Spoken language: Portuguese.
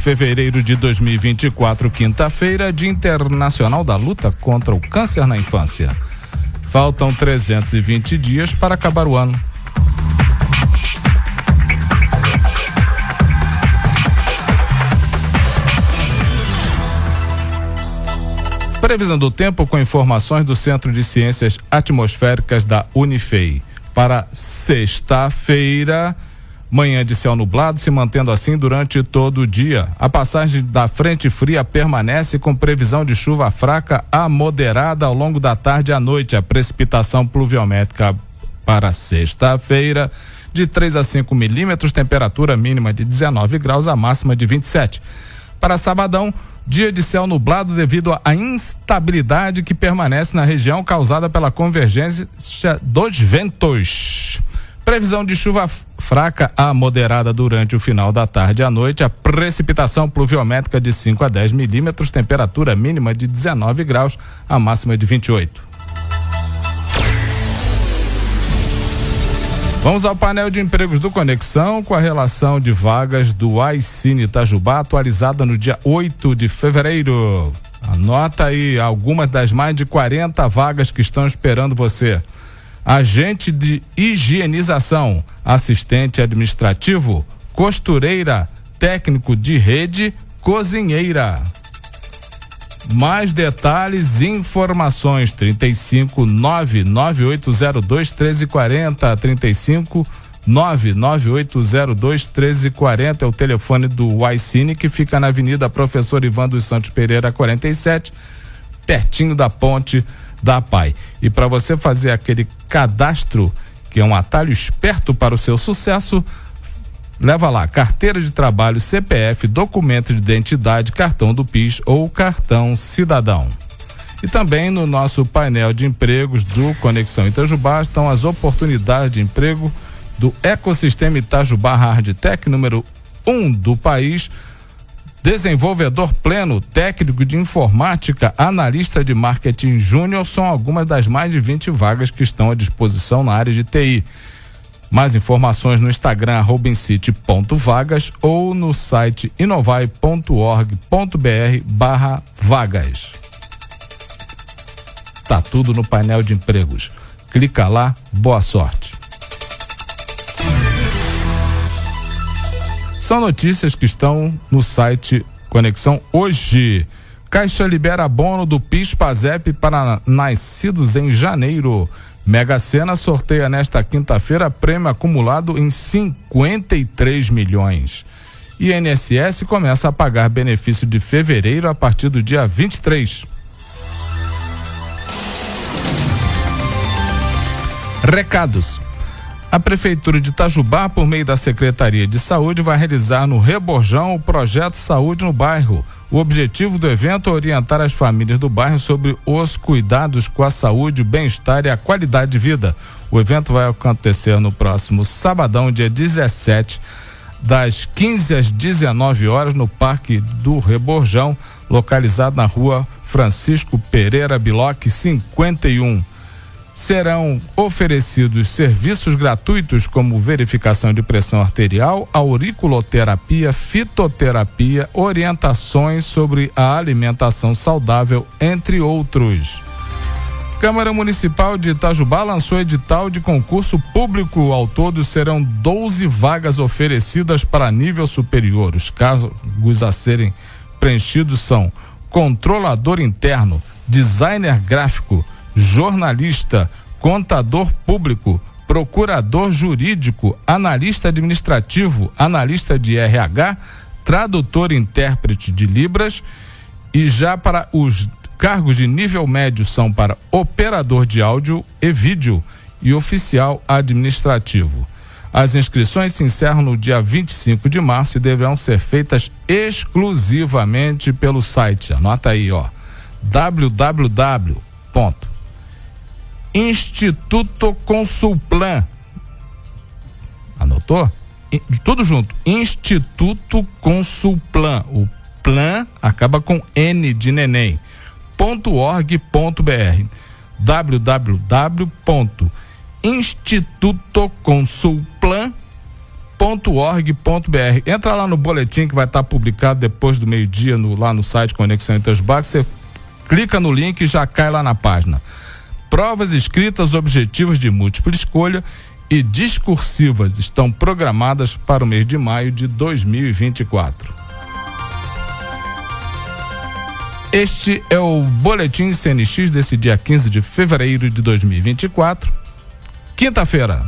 fevereiro de 2024, quinta-feira, Dia Internacional da Luta contra o Câncer na Infância. Faltam 320 dias para acabar o ano. Previsão do tempo com informações do Centro de Ciências Atmosféricas da Unifei. Para sexta-feira, manhã de céu nublado, se mantendo assim durante todo o dia. A passagem da frente fria permanece com previsão de chuva fraca a moderada ao longo da tarde e à noite. A precipitação pluviométrica para sexta-feira de 3 a 5 milímetros, temperatura mínima de 19 graus, a máxima de 27. Para sabadão, dia de céu nublado devido à instabilidade que permanece na região causada pela convergência dos ventos. Previsão de chuva fraca a moderada durante o final da tarde e à noite. A precipitação pluviométrica de 5 a 10 milímetros, temperatura mínima de 19 graus, a máxima de 28. Vamos ao painel de empregos do Conexão com a relação de vagas do Aicine Itajubá, atualizada no dia 8 de fevereiro. Anota aí algumas das mais de 40 vagas que estão esperando você. Agente de higienização, assistente administrativo, costureira, técnico de rede, cozinheira. Mais detalhes e informações 35 99802 1340 35 99802 1340 é o telefone do Icine que fica na Avenida Professor Ivan dos Santos Pereira 47, pertinho da ponte da PAI. E para você fazer aquele cadastro, que é um atalho esperto para o seu sucesso, Leva lá carteira de trabalho, CPF, documento de identidade, cartão do PIS ou cartão cidadão. E também no nosso painel de empregos do Conexão Itajubá estão as oportunidades de emprego do ecossistema Itajubá Hardtech número 1 um do país. Desenvolvedor pleno, técnico de informática, analista de marketing júnior são algumas das mais de 20 vagas que estão à disposição na área de TI. Mais informações no Instagram robincity.vagas ou no site inovai.org.br barra vagas. Tá tudo no painel de empregos. Clica lá, boa sorte. São notícias que estão no site Conexão hoje. Caixa libera abono do PIS PASEP para nascidos em janeiro. Mega Sena sorteia nesta quinta-feira prêmio acumulado em 53 milhões. INSS começa a pagar benefício de fevereiro a partir do dia 23. Recados. A Prefeitura de Itajubá, por meio da Secretaria de Saúde, vai realizar no Reborjão o projeto Saúde no Bairro. O objetivo do evento é orientar as famílias do bairro sobre os cuidados com a saúde, o bem-estar e a qualidade de vida. O evento vai acontecer no próximo sabadão, dia 17, das 15 às 19 horas, no Parque do Reborjão, localizado na rua Francisco Pereira Biloc 51 serão oferecidos serviços gratuitos como verificação de pressão arterial, auriculoterapia, fitoterapia, orientações sobre a alimentação saudável, entre outros. Câmara Municipal de Itajubá lançou edital de concurso público. Ao todo serão 12 vagas oferecidas para nível superior. Os cargos a serem preenchidos são controlador interno, designer gráfico, jornalista, contador público, procurador jurídico, analista administrativo, analista de RH, tradutor e intérprete de Libras e já para os cargos de nível médio são para operador de áudio e vídeo e oficial administrativo. As inscrições se encerram no dia 25 de março e deverão ser feitas exclusivamente pelo site. Anota aí, ó. www Instituto Consulplan. Anotou? Tudo junto. Instituto Consulplan. O plan acaba com N de neném. .org.br www.institutoconsulplan conexãointersbac.org.br. Entra lá no boletim que vai estar publicado depois do meio-dia lá no site Conexão Intersbac. Você clica no link e já cai lá na página. Provas escritas objetivas de múltipla escolha e discursivas estão programadas para o mês de maio de 2024. Este é o Boletim CNX desse dia 15 de fevereiro de 2024, quinta-feira.